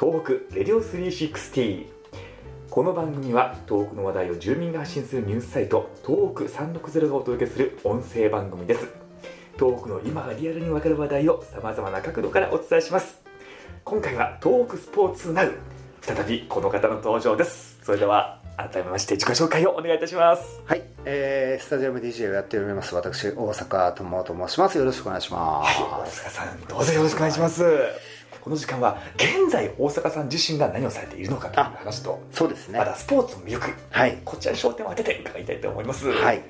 東北レディオ360この番組は東北の話題を住民が発信するニュースサイト東北360がお届けする音声番組です。東北の今がリアルにわかる話題をさまざまな角度からお伝えします。今回は東北スポーツナウ再びこの方の登場です。それでは改めまして自己紹介をお願いいたします。はい、えー、スタジアム DJ をやっております。私大阪智と申します。よろしくお願いします。はい大阪さんどうぞよろしくお願いします、この時間は現在大阪さん自身が何をされているのかという話とそうですね。まだスポーツの魅力はい。こちらに焦点を当てて伺いたいと思います、はい。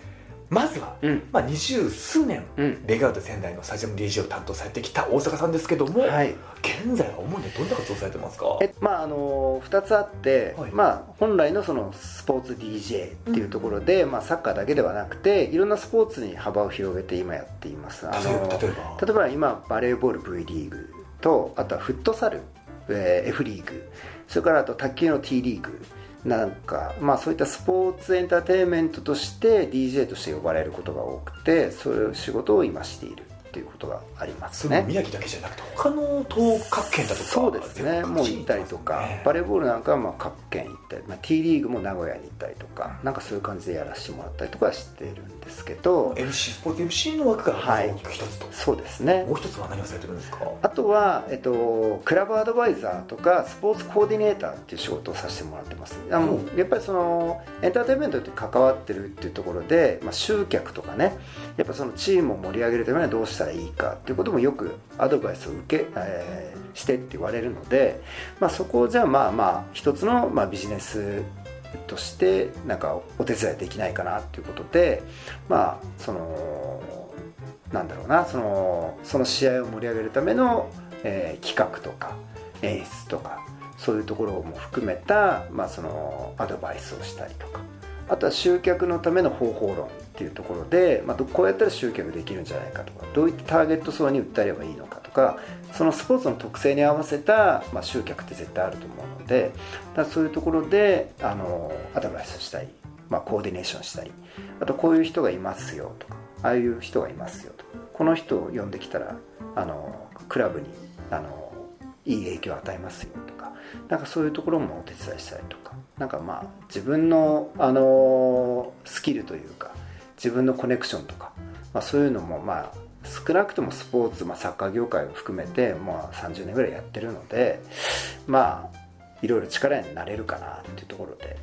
まずは、うん。まあ、二十数年、うん。レガード仙台のスタジアム DJ を担当されてきた大阪さんですけども、はい。現在は主にどんな活動をされてますか？えまああの2つあって、はい。まあ、本来のそのスポーツ DJ っていうところで、まあ、サッカーだけではなくていろんなスポーツに幅を広げて今やっています。あの例えば例えば？例えば今バレーボール V リーグとあとはフットサル、えー F リーグ。それからあと卓球の T リーグ。なんか、まあ、そういったスポーツエンターテインメントとして DJ として呼ばれることが多くてそういう仕事を今しているっていうことがありますね。宮城だけじゃなくて他の東各県だとかそうですね。もう行ったりとか、バレーボールなんかはまあ各県行ったり、まあ、T リーグも名古屋に行ったりとかなんかそういう感じでやらせてもらったりとかはしてるんですけど MC スポーツ MC の枠が大きく一つと、そうですね。もう一つは何をされてるんですか？あとは、えっと、クラブアドバイザーとかスポーツコーディネーターっていう仕事をさせてもらってます。あのやっぱりそのエンターテインメントって関わってるっていうところで、まあ、集客とかね。やっぱそのチームを盛り上げるためにはどうしたらいいかっていうこともよくアドバイスを受け、えーしてって言われるので、まあ、そこをじゃあまあまあ一つの、まあ、ビジネスとしてなんかお手伝いできないかなっていうことでまあそのなんだろうなそのその試合を盛り上げるための、えー企画とか演出とかそういうところも含めた、まあ、そのアドバイスをしたりとか。あとは集客のための方法論っていうところで、まあ、こうやったら集客できるんじゃないかとかどういったターゲット層に訴えればいいのかとかそのスポーツの特性に合わせた、まあ、集客って絶対あると思うのでだそういうところであのアドバイスしたり、まあ、コーディネーションしたりあとこういう人がいますよとかああいう人がいますよとかこの人を呼んできたらあのクラブにあのいい影響を与えますよとかなんかそういうところもお手伝いしたりとか。なんかまあ自分のあのスキルというか自分のコネクションとか、まあ、そういうのもまあ少なくともスポーツ、まあ、サッカー業界を含めて、まあ、30年ぐらいやってるのでまあいろいろ力になれるかなっていうところで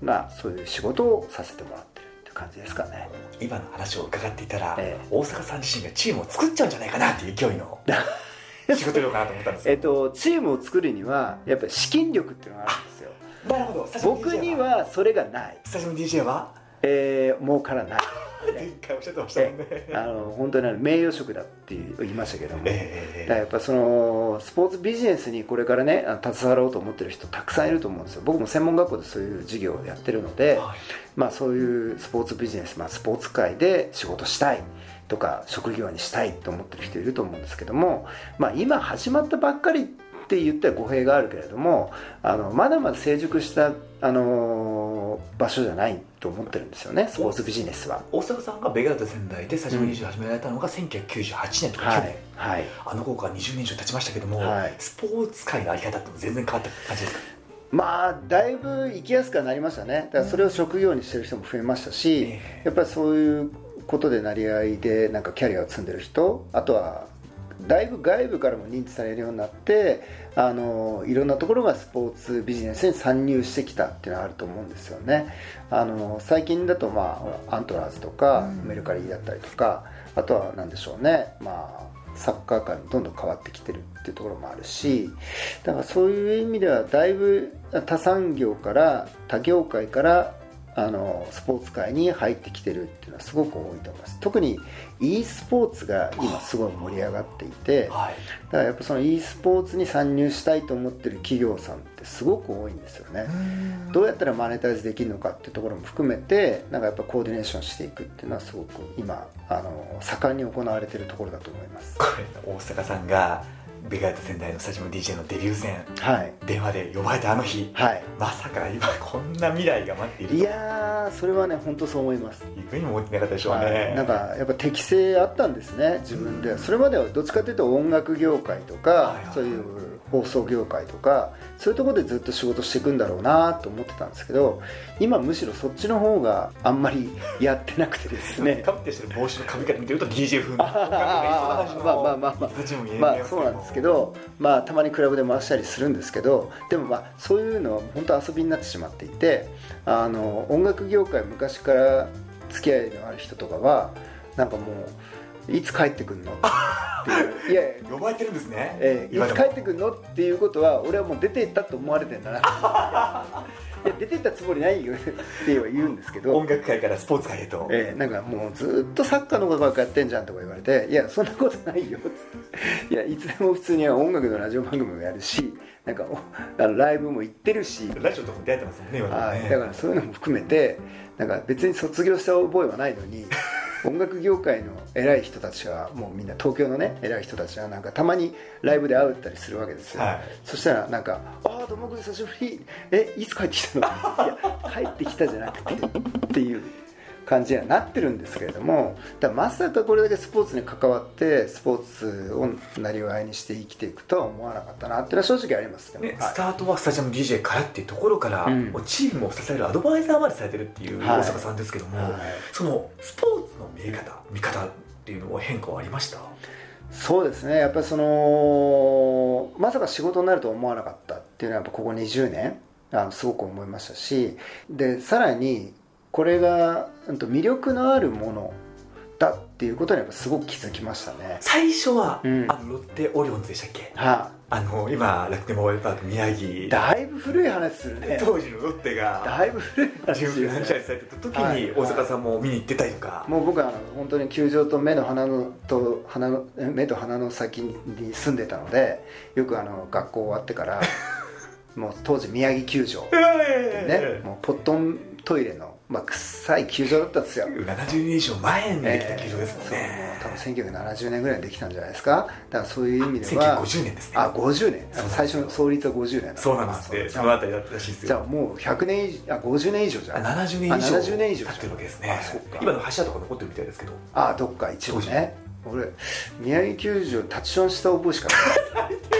まあそういう仕事をさせてもらってるって感じですかね。今の話を伺っていたら、ええ。大阪さん自身がチームを作っちゃうんじゃないかなっていう勢いの 仕事量かなと思ったんですよ。えっと、チームを作るにはやっぱり資金力っていうのがあるんですよなるほど。僕にはそれがない、スタジアム DJ は？えー、儲からない。前回おっしゃってましたもんね。あの本当に名誉職だって言いましたけども、ええだやっぱそのスポーツビジネスにこれからね携わろうと思ってる人たくさんいると思うんですよ。僕も専門学校でそういう授業をやってるので、はい。まあ、そういうスポーツビジネス、まあ、スポーツ界で仕事したいとか職業にしたいと思ってる人いると思うんですけども、まあ、今始まったばっかりって言ったら語弊があるけれどもあのまだまだ成熟した、あの場所じゃないと思ってるんですよねスポーツビジネスは。大阪さんがベガード仙台でスタジアム DJ を始められたのが1998年とか9年、はい、はい。あの頃から20年以上経ちましたけども、はい。スポーツ界のあり方って全然変わった感じですか？まあだいぶ行きやすくはなりましたね。だからそれを職業にしてる人も増えましたし、ええ。やっぱりそういうことでなり合いでなんかキャリアを積んでる人あとはだいぶ外部からも認知されるようになってあのいろんなところがスポーツビジネスに参入してきたっていうのはあると思うんですよね。あの最近だと、まあ、アントラーズとか、うん。メルカリだったりとかあとは何でしょうね。まあサッカー界もどんどん変わってきてるっていうところもあるしだからそういう意味ではだいぶ他産業から他業界からあのスポーツ界に入ってきてるっていうのはすごく多いと思います。特に e スポーツが今すごい盛り上がっていてだかはい。らやっぱその e スポーツに参入したいと思ってる企業さんってすごく多いんですよね。どうやったらマネタイズできるのかっていうところも含めてなんかやっぱコーディネーションしていくっていうのはすごく今あの盛んに行われているところだと思います。これ大阪さんがベガート仙台のスタジオ DJ のデビュー戦。はい。電話で呼ばれたあの日。はい。まさか今こんな未来が待っているといやーそれはね本当そう思います。いうふうにも思ってなかったでしょうね、はい、なんかやっぱ適性あったんですね自分で。それまではどっちかというと音楽業界とか、はいはい。そういう放送業界とかそういうところでずっと仕事していくんだろうなと思ってたんですけど今むしろそっちの方があんまりやってなくてですね。かぶってしてる帽子の髪型見てると DJ 風のあーまあまあまあまあ。まあそうなんですけどまあたまにクラブで回したりするんですけどでもまあそういうのは本当遊びになってしまっていてあの音楽業界昔から付き合いのある人とかはなんかもういつ帰ってくんの？っていや呼ばれてるんですね、えーいつ帰ってくんの？っていうことは俺はもう出ていったと思われてんだな。いや出ていったつもりないよって言うんですけど。音楽界からスポーツ界へと、えーなんかもうずっとサッカーのことばっかやってんじゃんとか言われていやそんなことないよ。いやいつでも普通に音楽のラジオ番組もやるしなんかおあのライブも行ってるし、ラジオとかも出会えてますもんねね。はい、だからそういうのも含めてなんか別に卒業した覚えはないのに音楽業界の偉い人たちはもうみんな東京のね偉い人たちはなんかたまにライブで会ったりするわけですよ、はい。そしたらなんか「ああどうもく久しぶり。えいつ帰ってきたの?」いや帰ってきたじゃなくてっていう感じにはなってるんですけれどもだまさかこれだけスポーツに関わってスポーツをなりわいにして生きていくとは思わなかったなっていうのは正直あります。ね、はい。スタートはスタジアム DJ からっていうところから、うん。チームを支えるアドバイザーまでされてるっていうはい。大阪さんですけども、はい。そのスポーツの見え方見方っていうのは変化はありました？そうですね。やっぱりそのまさか仕事になるとは思わなかったっていうのはやっぱここ20年あのすごく思いましたしでさらにこれがうんと魅力のあるものだっていうことにやっぱすごく気づきましたね。最初は、うん。あのロッテオリオンズでしたっけ？はあの今楽天モバイルパーク宮い城。だいぶ古い話するね。当時のロッテがだいぶ古い話ですね反射されてた時はい。に大阪さんも見に行ってたりとか、もう僕はあの本当に球場と目の鼻のと鼻の目と鼻の先に住んでたのでよくあの学校終わってから もう当時宮城球場。ね、もうポットントイレの、まあ、臭い球場だったんですよ、70年以上前にできた球場ですもんえーね、そう。もう多分1970年ぐらいにできたんじゃないですか。だからそういう意味では1950年ですね。あ50年。最初の創立は50年そうなんですってあそのあたりだったらしいですよ。じゃあもう100年以上あ50年以上じゃん。あ70年以上あ70年以上経ってるわけですね。あそっか。今の柱とか残ってるみたいですけど。あどっか一応ね。俺宮城球場立ちションした覚えしかない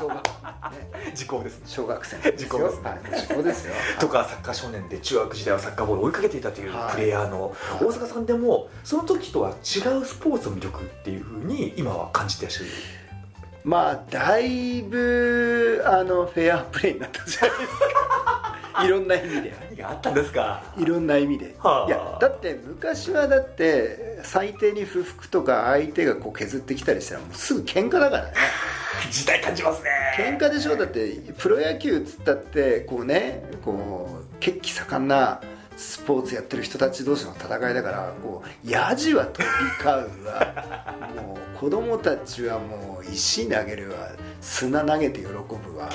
小学,、ね、時効ですね。小学生の時時効ですね。はい、時効ですよ。とかサッカー少年で中学時代はサッカーボールを追いかけていたというはい。プレイヤーのい。大阪さんでもその時とは違うスポーツの魅力っていうふうに今は感じてらっしゃる？まあだいぶあのフェアプレーになったじゃないですか いろんな意味で。何があったんですか？いろんな意味で、はあ。いやだって昔はだって最低に不服とか相手がこう削ってきたりしたらもうすぐ喧嘩だからね。時代感じますね。喧嘩でしょ？だってプロ野球っつったってこうねこう血気盛んなスポーツやってる人たち同士の戦いだからこうヤジは飛び交うわ。もう子供たちはもう石投げるわ。砂投げて喜ぶわ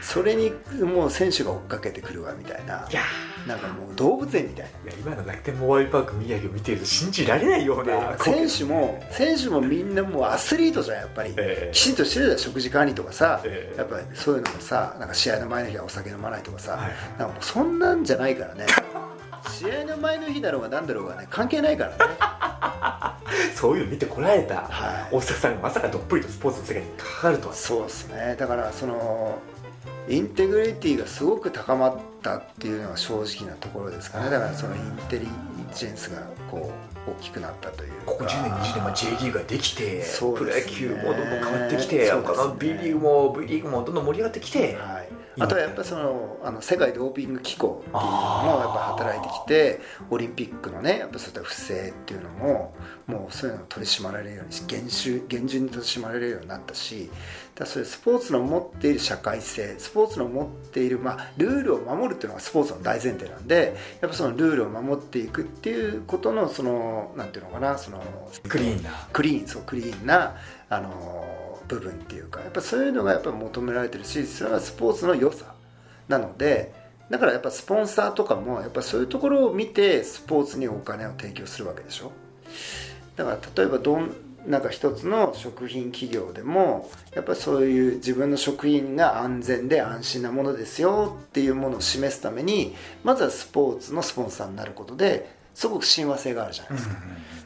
それにもう選手が追っかけてくるわみたいな。いやなんかもう動物園みたい。ないや今の楽天モバイルパーク宮城を見ていると信じられないような。選手も選手もみんなもうアスリートじゃんやっぱり、ええ。きちんとしてるじゃん食事管理とかさ、ええ。やっぱりそういうのもさなんか試合の前の日はお酒飲まないとかさ、はいなんかもうそんなんじゃないからね。試合の前の日だろうが何だろうがね関係ないからね。そういうの見てこられた。はい。大阪さんがまさかどっぷりとスポーツの世界に関わるとは。そうですね。だからそのインテグリティがすごく高まったっていうのが正直なところですかね。だからそのインテリジェンスがこう大きくなったというか。ここ10年20年まあ J リーグができて、プロ野球もどんどん変わってきて、ね。B リーグも V リーグもどんどん盛り上がってきて、はい、あとはやっぱそのあの世界ドーピング機構っていうのもやっぱ働いてきてオリンピックのねやっぱそういった不正っていうのももうそういうのを取り締まられるようにし厳守厳重に取り締まられるようになったしだそういうスポーツの持っている社会性スポーツの持っている、まあ、ルールを守るっていうのがスポーツの大前提なんでやっぱそのルールを守っていくっていうことのそのなんていうのかなそのクリーンな。クリーンそうクリーンなあの部分っていうかやっぱそういうのがやっぱ求められてるしそれがスポーツの良さなのでだからやっぱスポンサーとかもやっぱそういうところを見てスポーツにお金を提供するわけでしょ。だから例えばどんなんか一つの食品企業でもやっぱりそういう自分の食品が安全で安心なものですよっていうものを示すためにまずはスポーツのスポンサーになることですごく親和性があるじゃないですか,、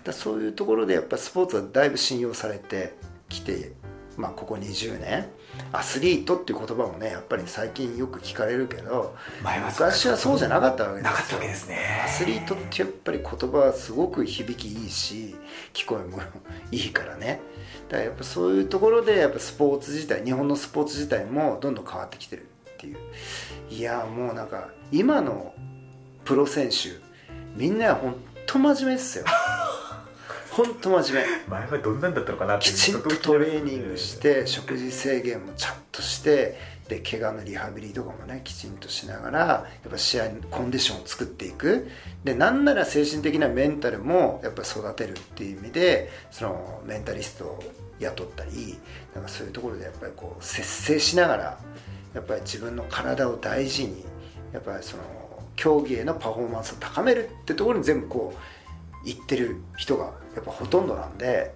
だそういうところでやっぱスポーツはだいぶ信用されてきて、まあ、ここ20年アスリートっていう言葉もねやっぱり最近よく聞かれるけど昔はそうじゃなかったわけですよ。なかったわけですね。アスリートってやっぱり言葉はすごく響きいいし聞こえもいいからね。だからやっぱそういうところでやっぱスポーツ自体日本のスポーツ自体もどんどん変わってきてるっていう。いやもうなんか今のプロ選手みんな本当真面目ですよ本当真面目。前はどんなんだったのかなきちんとトレーニングして食事制限もちゃんとしてで怪我のリハビリとかもねきちんとしながらやっぱ試合コンディションを作っていく。でなんなら精神的なメンタルもやっぱり育てるっていう意味でそのメンタリストを雇ったりなんかそういうところでやっぱりこう節制しながらやっぱり自分の体を大事にやっぱりその競技へのパフォーマンスを高めるってところに全部こう言ってる人がやっぱほとんどなんで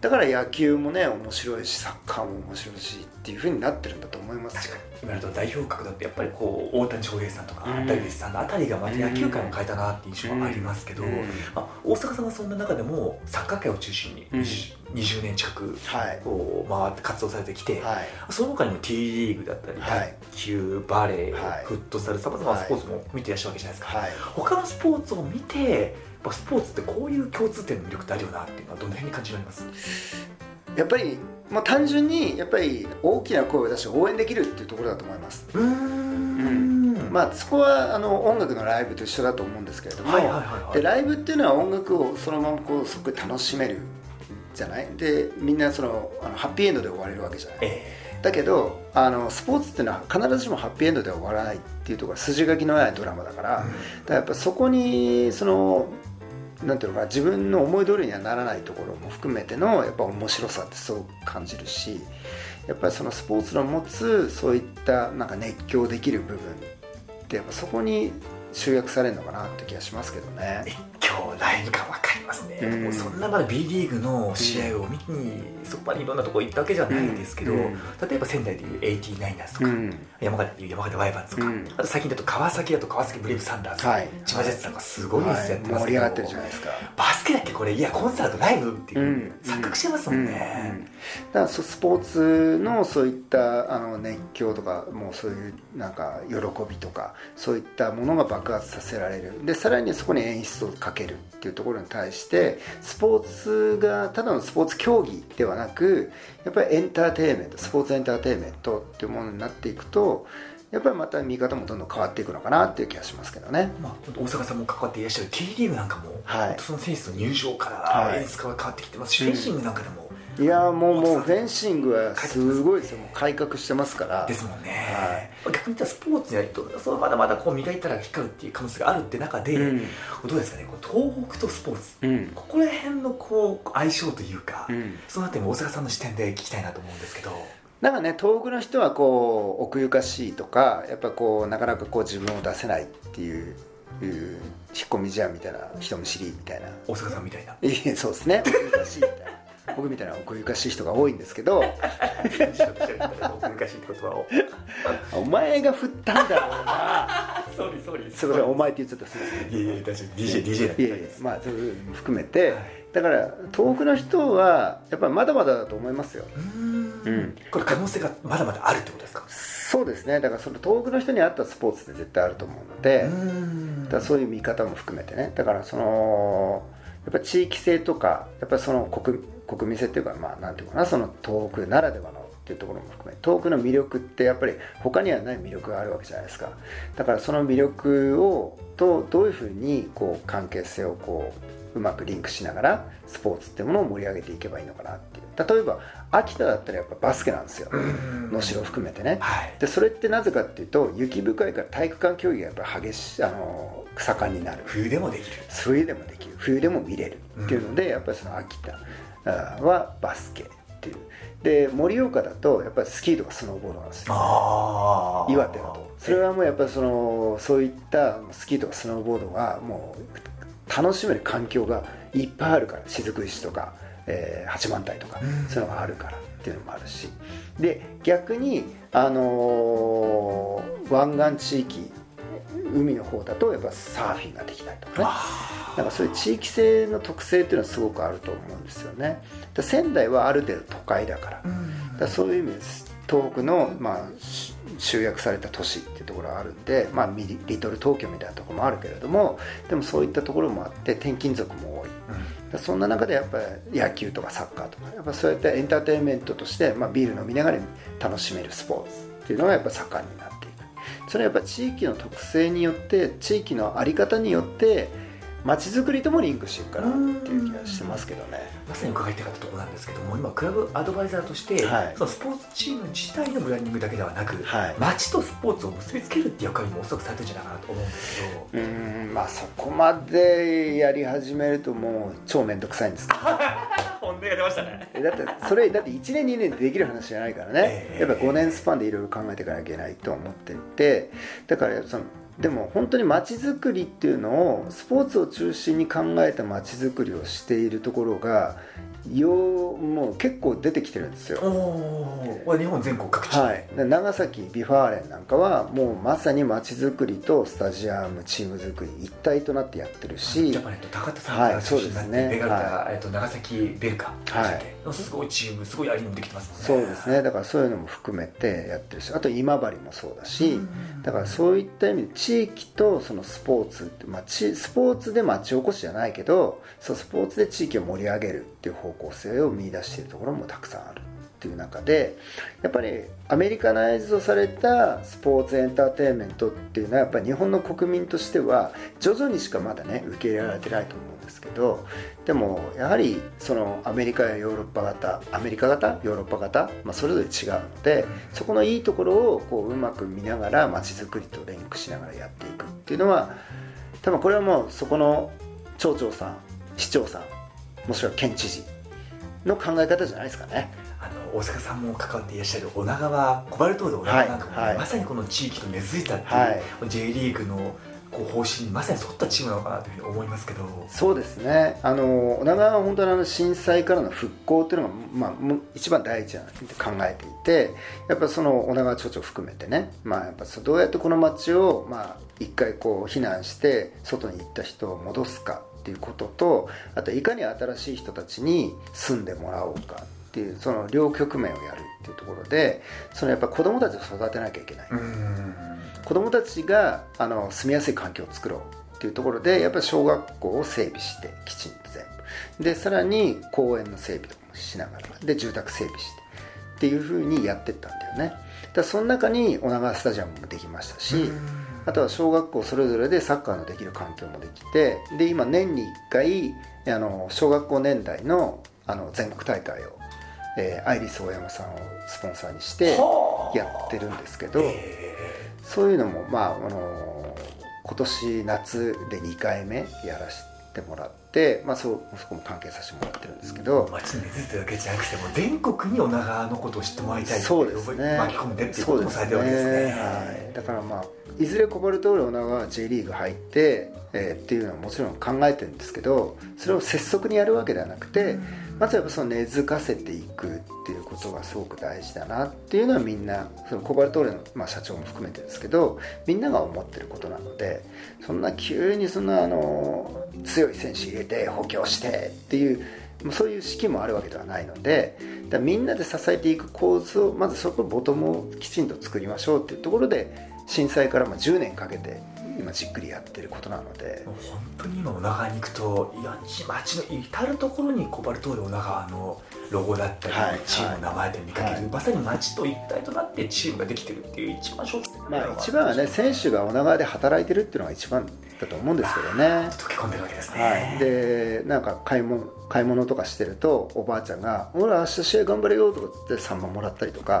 だから野球もね面白いしサッカーも面白いしっていうふうになってるんだと思います。確かに今だと代表格だってやっぱりこう大谷翔平さんとかうん。ダルビッシュさんのあたりがまた野球界も変えたなっていう印象がありますけど、うん。まあ、大阪さんはそんな中でもサッカー界を中心にうん。20年近くはい。こう回って活動されてきて、はい。その他にも T リーグだったりはい。卓球バレー、はい。フットサルさまざまなスポーツも見てらっしゃるわけじゃないですか、はい。他のスポーツを見てスポーツってこういう共通点の魅力ってあるよなっていうのはどの辺に感じられます？やっぱり、まあ、単純にやっぱり大きな声を出して応援できるっていうところだと思います。うーん。まあそこはあの音楽のライブと一緒だと思うんですけれども、でライブっていうのは音楽をそのままこうすごく楽しめるじゃない？でみんなそのあのハッピーエンドで終われるわけじゃない？えだけどあのスポーツっていうのは必ずしもハッピーエンドで終わらないっていうところが筋書きのないドラマだから,、だからやっぱそこにそのなんていうのか自分の思い通りにはならないところも含めてのやっぱ面白さってすごく感じるしやっぱりそのスポーツの持つそういったなんか熱狂できる部分ってやっぱそこに集約されるのかなって気がしますけどね。熱狂ライブ感分かりますね、うん。そんなまだ B リーグの試合を見に、そこまでいろんなところ行ったわけじゃないですけど、うん。例えば仙台でいう 89ers とか、うん。山形でいう山形ワイバーズとか、うん。あと最近だと川崎だと川崎ブレイブサンダーズ、はい。千葉ジェッツなんかすごいレースやってますけど、はい。盛り上がってるじゃないですか。バスケだっけこれ？いやコンサートライブっていう、うん。錯覚してますもんうん。ね、だからそスポーツのそういったあの熱狂とかもうそういうなんか喜びとかそういったものが爆発させられる。でさらにそこに演出をかけるっていうところに対してスポーツがただのスポーツ競技ではなくやっぱりエンターテインメントスポーツエンターテインメントっていうものになっていくとやっぱりまた見方もどんどん変わっていくのかなっていう気がしますけどね。まあ、大阪さんも関わっていらっしゃる T リーグなんかも、はい。その選手の入場からはい。演出から変わってきてます。し、フェンシングなんかでもいやもうもうフェンシングはすごいですよ。もう改革してますから。ですもんね、は逆に言ったらスポーツにはどそうまだまだこう磨いたら光るっていう可能性があるって中で、うん。どうですかねこう東北とスポーツ。うん。ここら辺のこう相性というか、うん。そのあたりも大阪さんの視点で聞きたいなと思うんですけど。なんかね東北の人はこう奥ゆかしいとかやっぱこうなかなかこう自分を出せないっていう引っ込み思案みたいな人見知りみたいな。大阪さんみたいな。そうですね。みたいな僕みたいな奥ゆかしい人が多いんですけど お前が振ったんだろうな。ソーリーソす。お前って言っちゃったすいません。いやいや大丈夫。DJ, DJ だいやいやまあそういうのも含めて、はい。だから東北の人はやっぱりまだまだだと思いますよ。うーん。うん。これ可能性がまだまだあるってことですか？そうですね。だからその東北の人に合ったスポーツって絶対あると思うので、ん。だそういう見方も含めてね。だからそのやっぱ地域性とかやっぱりその国国民性っていうかまあなんていうかなその東北ならではのっていうところも含め東北の魅力ってやっぱり他にはない魅力があるわけじゃないですか。だからその魅力をとどういうふうにこう関係性をこううまくリンクしながらスポーツっていうものを盛り上げていけばいいのかなっていう。例えば秋田だったらやっぱバスケなんですよ。能代含めてね。はい。でそれってなぜかっていうと雪深いから体育館競技がやっぱり激しいあの盛んになる。冬でもできる。冬でもできる。冬でも見れる。っていうので、やっぱりその秋田あはバスケっていう。で盛岡だとやっぱりスキーとかスノーボードなんですよ。岩手だと。それはもうやっぱりそのそういったスキーとかスノーボードがもう楽しめる環境がいっぱいあるから雫石とかえー、八幡平とか、そういうのがあるからっていうのもあるし。で逆に、あのー、湾岸地域海の方だとやっぱサーフィンができたりとかね。なんかそういう地域性の特性っていうのはすごくあると思うんですよね。仙台はある程度都会だから,、だそういう意味です。東北の、まあ、集約された都市っていうところがあるんで、まあ、リトル東京みたいなところもあるけれどもでもそういったところもあって転勤族も多い、うん、そんな中でやっぱり野球とかサッカーとかやっぱそういったエンターテインメントとして、まあ、ビール飲みながら楽しめるスポーツっていうのがやっぱ盛んになっていく。それはやっぱ地域の特性によって地域の在り方によって街づくりともリンクしてかなっていう気がしてますけどね。まさに伺いたかったところなんですけども今クラブアドバイザーとして、はい、そのスポーツチーム自体のブランディングだけではなく、はい、街とスポーツを結びつけるっていう役割もおそらくされてるんじゃないかなと思うんですけど。うんまあそこまでやり始めるともう超面倒くさいんですけど。本音が出ましたね。だってそれだって1年2年でできる話じゃないからね、えー、やっぱ5年スパンでいろいろ考えていかなきゃいけないと思っていて。だからそのでも本当に街づくりっていうのをスポーツを中心に考えた街づくりをしているところがよもう結構出てきてるんですよ。日本全国各地。はい。長崎 V・ファーレンなんかはもうまさに街づくりとスタジアムチーム作り一体となってやってるしジャパネット高田さんが中心になって、はい、ベガルタ、はい、えっと、長崎ベルカ。はい。すごいチームすごいアリーナもできてますもんね。そうですね。だからそういうのも含めてやってるしあと今治もそうだしだからそういった意味で地域とそのスポーツ、まあ、スポーツで町おこしじゃないけどそうスポーツで地域を盛り上げるっていう方向性を見出しているところもたくさんある。っていう中でやっぱりアメリカナイズドされたスポーツエンターテインメントっていうのはやっぱり日本の国民としては徐々にしかまだね受け入れられてないと思うんですけどでもやはりそのアメリカやヨーロッパ型アメリカ型ヨーロッパ型、まあ、それぞれ違うのでそこのいいところをこううまく見ながら街づくりとリンクしながらやっていくっていうのは多分これはもうそこの町長さん市長さんもしくは県知事の考え方じゃないですかね。大阪さんも関わっていらっしゃる女川コバルトール女川なんかも、はいはい、まさにこの地域と根付いたっていう、はい、J リーグのこう方針にまさに沿ったチームなのかなというふうに思いますけど。そうですね。あの女川は本当にあの震災からの復興っていうのが、まあ、一番第一だと考えていてやっぱその女川町長含めてね、まあ、やっぱどうやってこの町を、まあ、一回こう避難して外に行った人を戻すかっていうこととあといかに新しい人たちに住んでもらおうかっていうその両局面をやるっていうところでそのやっぱ子供たちを育てなきゃいけない。子供たちがあの住みやすい環境を作ろうっていうところでやっぱり小学校を整備してきちんと全部。でさらに公園の整備とかもしながらで住宅整備してっていうふうにやってったんだよね。だその中に女川スタジアムもできましたしあとは小学校それぞれでサッカーのできる環境もできてで今年に1回あの小学校年代のあの全国大会を、えー、アイリス大山さんをスポンサーにしてやってるんですけどそういうのもまああの今年夏で2回目やらせてもらって、まあ、そそこも関係させてもらってるんですけど町に出てだけじゃなくても全国に女川のことを知ってもらいたいそうですね。巻き込んでっていうこともされてるわけですね、ね、はい、だからまあいずれコバルトール女川 J リーグ入って、えー、っていうのはもちろん考えてるんですけどそれを拙速にやるわけではなくて、まずやっぱその根付かせていくっていうことがすごく大事だなっていうのはみんなそのコバルトールの、まあ、社長も含めてですけどみんなが思ってることなのでそんな急にそんなあの強い選手入れて補強してっていうそういう式もあるわけではないのでだみんなで支えていく構図をまずそこボトムをきちんと作りましょうっていうところで震災からも10年かけて今じっくりやってることなので。本当に今女川に行くといや町の至る所にコバルトール女川のロゴだったり、はい、チームの名前で見かける、はい、まさに町と一体となってチームができてるっていう一番象徴まあ一番はね選手が女川で働いてるっていうのが一番だと思うんですけどね。溶け込んでるわけですね、はい、でなんか買い物買い物とかしてるとおばあちゃんが「ほら明日試合頑張れよ」とかって3万もらったりとか。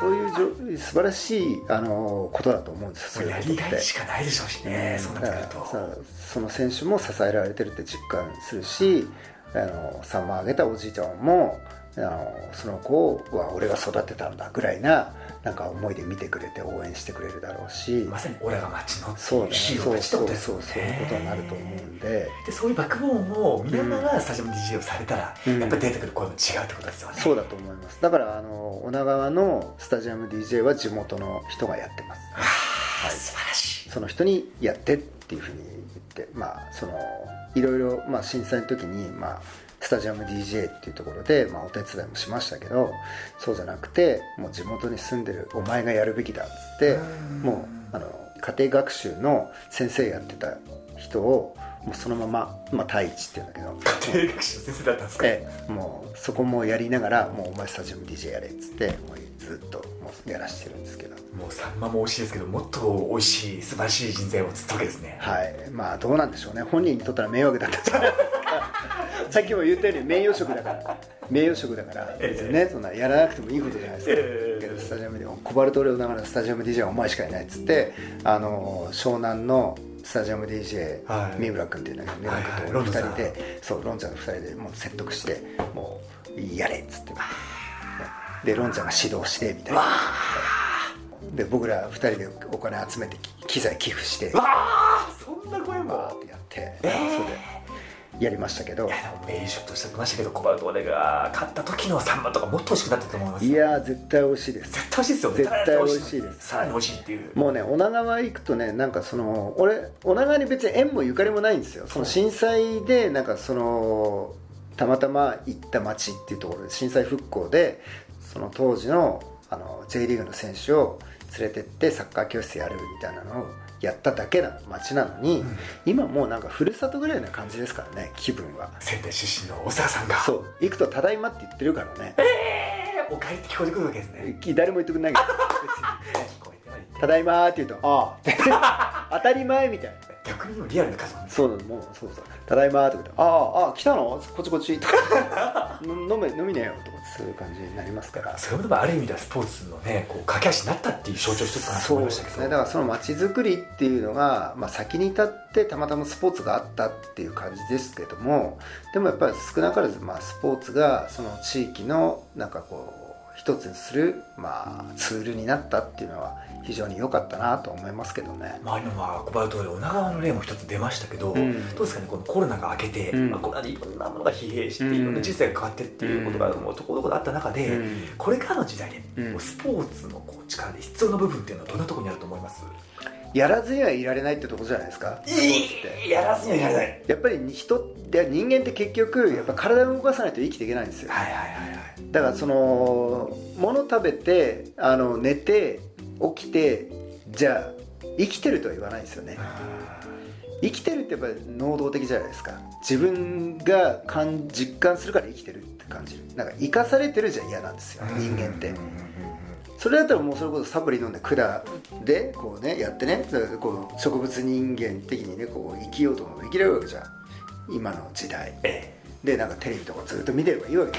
そういう素晴らしいあのことだと思うんですよやりがいしかないでしょうしね、そうなってくると。その選手も支えられてるって実感するしあの3万あげたおじいちゃんもあのその子は俺が育てたんだぐらいななんか思いで見てくれて応援してくれるだろうし。まさに俺が町のそうヒーローたちってことですそうそういうことになると思うんで。でそういうバックボーンを見ながらスタジアム DJ をされたら、うん。やっぱり出てくる声も違うってことですよね、そうだと思います。だからあの女川のスタジアム DJ は地元の人がやってます。ああ素晴らしい。その人にやってっていうふうに言ってまあそのいろいろ、まあ、震災の時に、まあ、スタジアム DJ っていうところで、まあ、お手伝いもしましたけどそうじゃなくてもう地元に住んでるお前がやるべきだっつってもうあの家庭学習の先生やってた人をもうそのまま、まあ、太一っていうんだけど家庭学習の先生だったんですか、ええもうそこもやりながらもうお前スタジアム DJ やれっつってもうずっともうやらしてるんですけどもうサンマも美味しいですけどもっと美味しい素晴らしい人材を釣ったわけですね。はい。まあどうなんでしょうね。本人にとったら迷惑だったんじゃないですかさっきも言ったように名誉職だから。名誉職だから別にね。そんなやらなくてもいいことじゃないですか、ええ。けどスタジアムでコバルトオレオながらスタジアム DJ はお前しかいないっつってあの湘南のスタジアム DJ、はい。三村君っていうんだけど三村君と俺2人で、そうロンちゃんの2人でもう説得してもうやれっつって。でロンちゃんが指導してみたいなで僕ら2人でお金集めて機材寄付してわあそんな声も？ってやって、それでやりましたけど。いやでも名職としてましたけどコバルト俺が勝った時のサンマとかもっと美味しくなってたと思いますいやー絶対美味しいです。絶対美味しいですよね。絶対美味しいです。さらに美味しいっていう。もうね女川行くとねなんかその俺女川に別に縁もゆかりもないんですよ。その震災でなんかそのたまたま行った町っていうところで震災復興でその当時のあの J リーグの選手を連れてってサッカー教室やるみたいなのをやっただけな町なのに、うん。今もうなんかふるさとぐらいな感じですからね気分は。仙台出身の大沢さんが。そう。行くと「ただいま」って言ってるからね。えーお帰りって聞こえてくるわけですね。誰も言ってくれないけど。聞こえてはい。ただいま」って言うと「ああ」当たり前みたいな逆にリアルな数なんですそうなのもうそうそう「ただいま」とか言って「あああ来たの？こっちこっち」とか「飲め飲みねよ」とかそういう感じになりますから。それもでもある意味ではスポーツのねこう駆け足になったっていう象徴一つかなと思いましたけど。すねだからその街づくりっていうのが、まあ、先に立ってたまたまスポーツがあったっていう感じですけどもでもやっぱり少なからず、まあ、スポーツがその地域のなんかこう一つにする、まあ、ツールになったっていうのは非常に良かったなと思いますけどね。まあ今はコバルトで女川の例も一つ出ましたけど、うん。どうですかねこのコロナが明けて、うん。まあ、コロナでいろんなものが疲弊して、うん。いろんな人生が変わってっていうことがもうところどころあった中で、うん。これからの時代で、うん。こうスポーツのこう力で必要な部分っていうのはどんなところにあると思います？やらずにはいられないってとこじゃないですか？やらずにはいられない。やっぱり人って人間って結局やっぱ体を動かさないと生きていけないんですよ。はいはいはいはい。だからその物食べてあの寝て起きてじゃあ生きてるとは言わないんですよね。生きてるってやっぱり能動的じゃないですか。自分が感実感するから生きてるって感じる。なんか生かされてるじゃ嫌なんですよ人間ってそれだったらもうそれこそサプリ飲んで管でこうねやってね。こう植物人間的にねこう生きようと思えば生きれるわけじゃん。今の時代。えでなんかテレビとかずっと見てればいいわけだ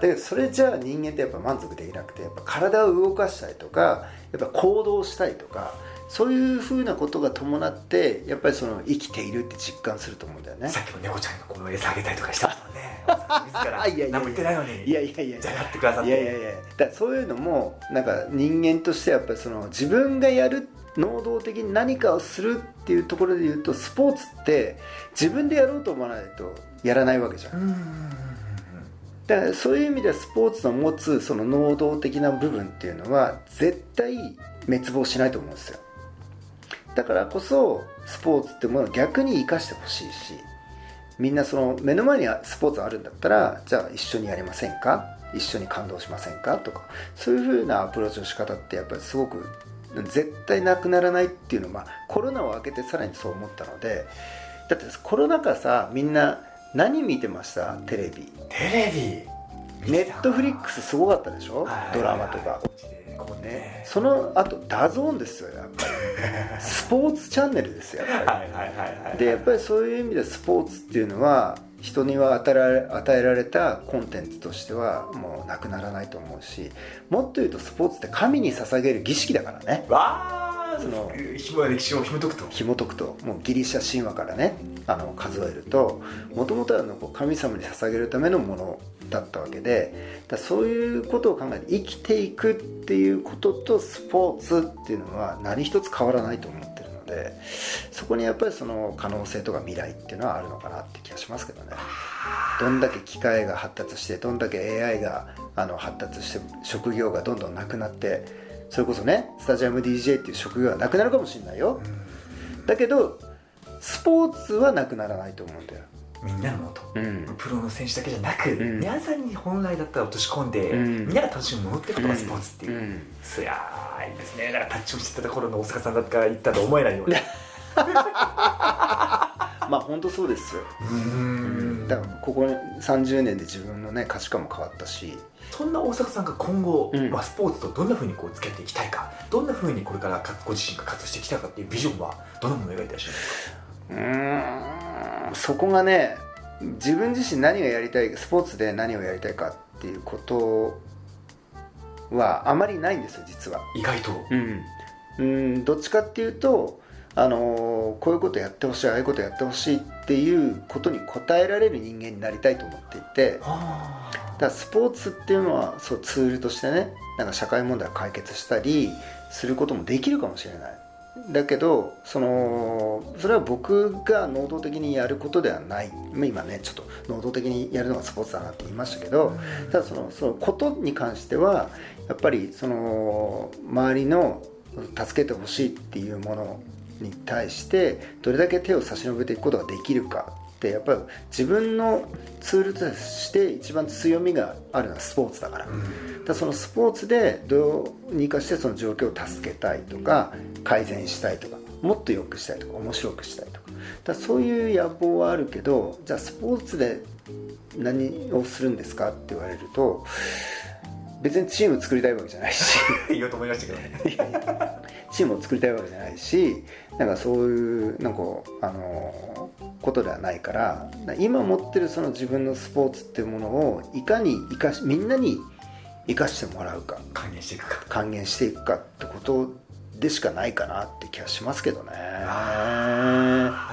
けどそれじゃあ人間ってやっぱ満足できなくてやっぱ体を動かしたりとかやっぱ行動したりとかそういうふうなことが伴ってやっぱりその生きているって実感すると思うんだよね。さっきも猫ちゃんがこの餌あげたりとかしたもんね。自ら。いやいやいや何も言ってないのに。いやいやいや。じゃあやってくださって。いやいやいや。だそういうのもなんか人間としてやっぱりその自分がやる能動的に何かをするっていうところで言うとスポーツって自分でやろうと思わないとやらないわけじゃん。だからそういう意味ではスポーツの持つその能動的な部分っていうのは絶対滅亡しないと思うんですよだからこそスポーツってものを逆に生かしてほしいしみんなその目の前にスポーツあるんだったらじゃあ一緒にやりませんか？一緒に感動しませんか？とかそういう風なアプローチの仕方ってやっぱりすごく絶対なくならないっていうのは、まあ、コロナを明けてさらにそう思ったのでだってコロナ禍さみんな何見てました？テレビ。テレビ。 Netflix すごかったでしょ？はいドラマとかお家でこうね。ね。そのあと DAZN ですよやっぱり。スポーツチャンネルですよやっぱはいはいはいはいりでやっぱりそういう意味でスポーツっていうのは人には与えられ与えられたコンテンツとしてはもうなくならないと思うしもっと言うとスポーツって神に捧げる儀式だからね。わあその歴史を紐解くと。紐解くと。もうギリシャ神話からねあの数えるともともとは神様に捧げるためのものだったわけでだそういうことを考えて生きていくっていうこととスポーツっていうのは何一つ変わらないと思ってるのでそこにやっぱりその可能性とか未来っていうのはあるのかなって気がしますけどね。どんだけ機械が発達してどんだけ AI があの発達して職業がどんどんなくなってそれこそねスタジアム DJ っていう職業はなくなるかもしれないよ。だけどスポーツはなくならないと思うんだよ。みんなのもと、うん、プロの選手だけじゃなく、うん、皆さんに本来だったら落とし込んで、うん、みんなが楽しむものってことがスポーツっていう、うん、そりゃあいいですね。だからタッチをしてたところの大阪さんだったから言ったと思えないような まあ本当そうですよ。うん。だからここ30年で自分のね価値観も変わったし。そんな大阪さんが今後、まあ、スポーツとどんなふうにこう付き合っていきたいかどんなふうにこれからご自身が活動していきたいかっていうビジョンはどんなものを描いてらっしゃるんですか？うんそこがね自分自身何がやりたいスポーツで何をやりたいかっていうことはあまりないんですよ実は。意外と。うん。うんどっちかっていうとあのこういうことやってほしいああいうことやってほしいっていうことに応えられる人間になりたいと思っていてだからスポーツっていうのはそうツールとしてねなんか社会問題を解決したりすることもできるかもしれないだけどそのそれは僕が能動的にやることではない。今ねちょっと能動的にやるのがスポーツだなって言いましたけどただそのそのことに関してはやっぱりその周りの助けてほしいっていうものに対してどれだけ手を差し伸べていくことができるかってやっぱり自分のツールとして一番強みがあるのはスポーツだから,、だそのスポーツでどうにかしてその状況を助けたいとか改善したいとかもっと良くしたいとか面白くしたいとか。だそういう野望はあるけどじゃあスポーツで何をするんですかって言われると別にチーム作りたいわけじゃないし。言おうと思いましたけどね。チームを作りたいわけじゃないしなんかそういうなんかあのことではないから今持ってるその自分のスポーツっていうものをいかに生かしみんなに生かしてもらうか還元していくか。還元していくかってことでしかないかなって気がしますけどね。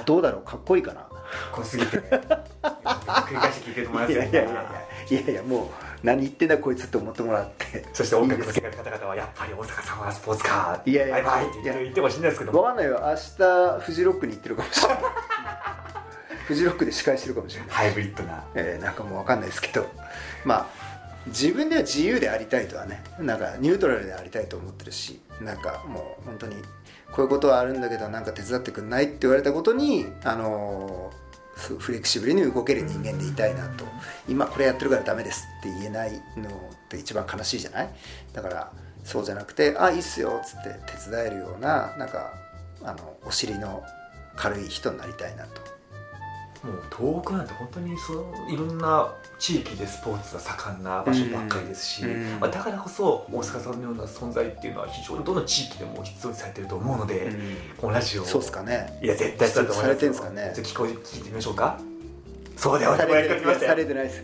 どうだろう？かっこいいかな？かっこすぎて 繰り返し聞いてると思いますよいやいやいやいやいやもう何言ってんだこいつって思ってもらって。そして音楽の世界の方々はやっぱり大阪さんはスポーツカー。いやいや。バイバイって言ってほしいんですけど分かんないよ。明日フジロックに行ってるかもしれない。フジロックで司会してるかもしれない。ハイブリッドな、えー、なんかもう分かんないですけど。まあ自分では自由でありたいとはねなんかニュートラルでありたいと思ってるしなんかもう本当にこういうことはあるんだけどなんか手伝ってくんないって言われたことにあのーフレキシブルに動ける人間でいたいなと。今これやってるからダメですって言えないのって一番悲しいじゃない？だからそうじゃなくて「あいいっすよ」っつって手伝えるようななんかあのお尻の軽い人になりたいなと。もう東北なんて本当にそのいろんな地域でスポーツが盛んな場所ばっかりですし、うんまあ、だからこそ大阪さんのような存在っていうのは非常にどの地域でも必要にされてると思うので、うん、このラジオそうですかね。いや絶対そうだと思います。されてんですかね。聞こえ聞いてみましょうか。そうではされてないです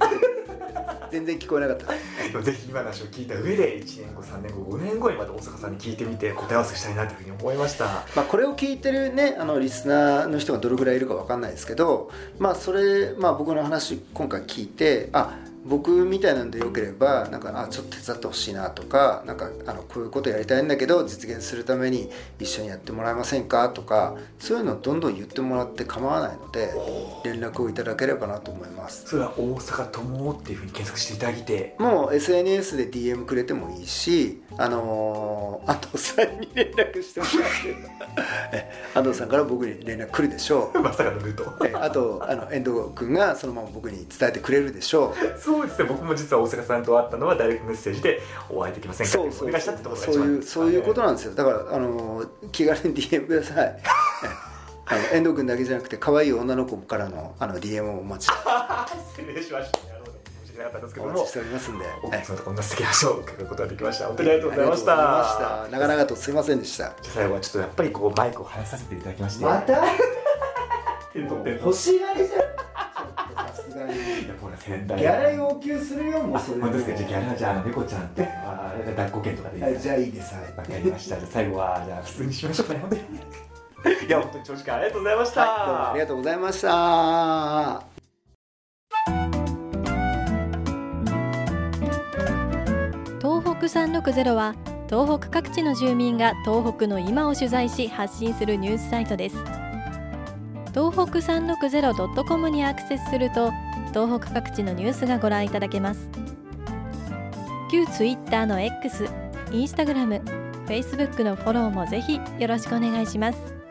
全然聞こえなかった。ぜひ今の話を聞いた上で1年後3年後5年後にまた大阪さんに聞いてみて答え合わせしたいなというふうに思いました、まあ、これを聞いてるねあのリスナーの人がどれぐらいいるか分かんないですけどまあそれ、まあ、僕の話今回聞いてあ僕みたいなんでよければなんかあちょっと手伝ってほしいなとかなんかあのこういうことやりたいんだけど実現するために一緒にやってもらえませんか？とかそういうのをどんどん言ってもらって構わないので連絡をいただければなと思います。それは大阪友っていうふうに検索していただいて。もう SNS で DM くれてもいいしあのー、安藤さんに連絡してもらって 安藤さんから僕に連絡来るでしょう。まさかのルート。あとあの遠藤君がそのまま僕に伝えてくれるでしょう そうですね僕も実は大阪さんと会ったのはダイレクトメッセージでお会いできませんかそうそうそう。いうそういうことなんですよ。だからあの気軽に DM ください。あの遠藤君だけじゃなくて可愛い女の子からのあの DM をお待ち。失礼しました。なかったんですけども。お待ちしておりますんで。奥様とこんな素敵な話を伺うことができました。本当にありがとうございました。長々とすいませんでした。じゃ最後はちょっとやっぱりこうマイクを離させていただきまして。また？欲しがりじゃんさすがにいやこれ点だよギャラ要求するよもうあそれ本当ですか。じゃあギャラじゃあ猫ちゃんって。あー抱っこ券とかでいいはいですか？じゃあいいです。はい。わかりました。じゃあ最後はじゃあ普通にしましょう。かね本当にいや本当に長時間ありがとうございました、はい、どうもありがとうございました。東北360は東北各地の住民が東北の今を取材し発信するニュースサイトです。東北 360.com にアクセスすると東北各地のニュースがご覧いただけます。旧 Twitter の X、Instagram、Facebook のフォローもぜひよろしくお願いします。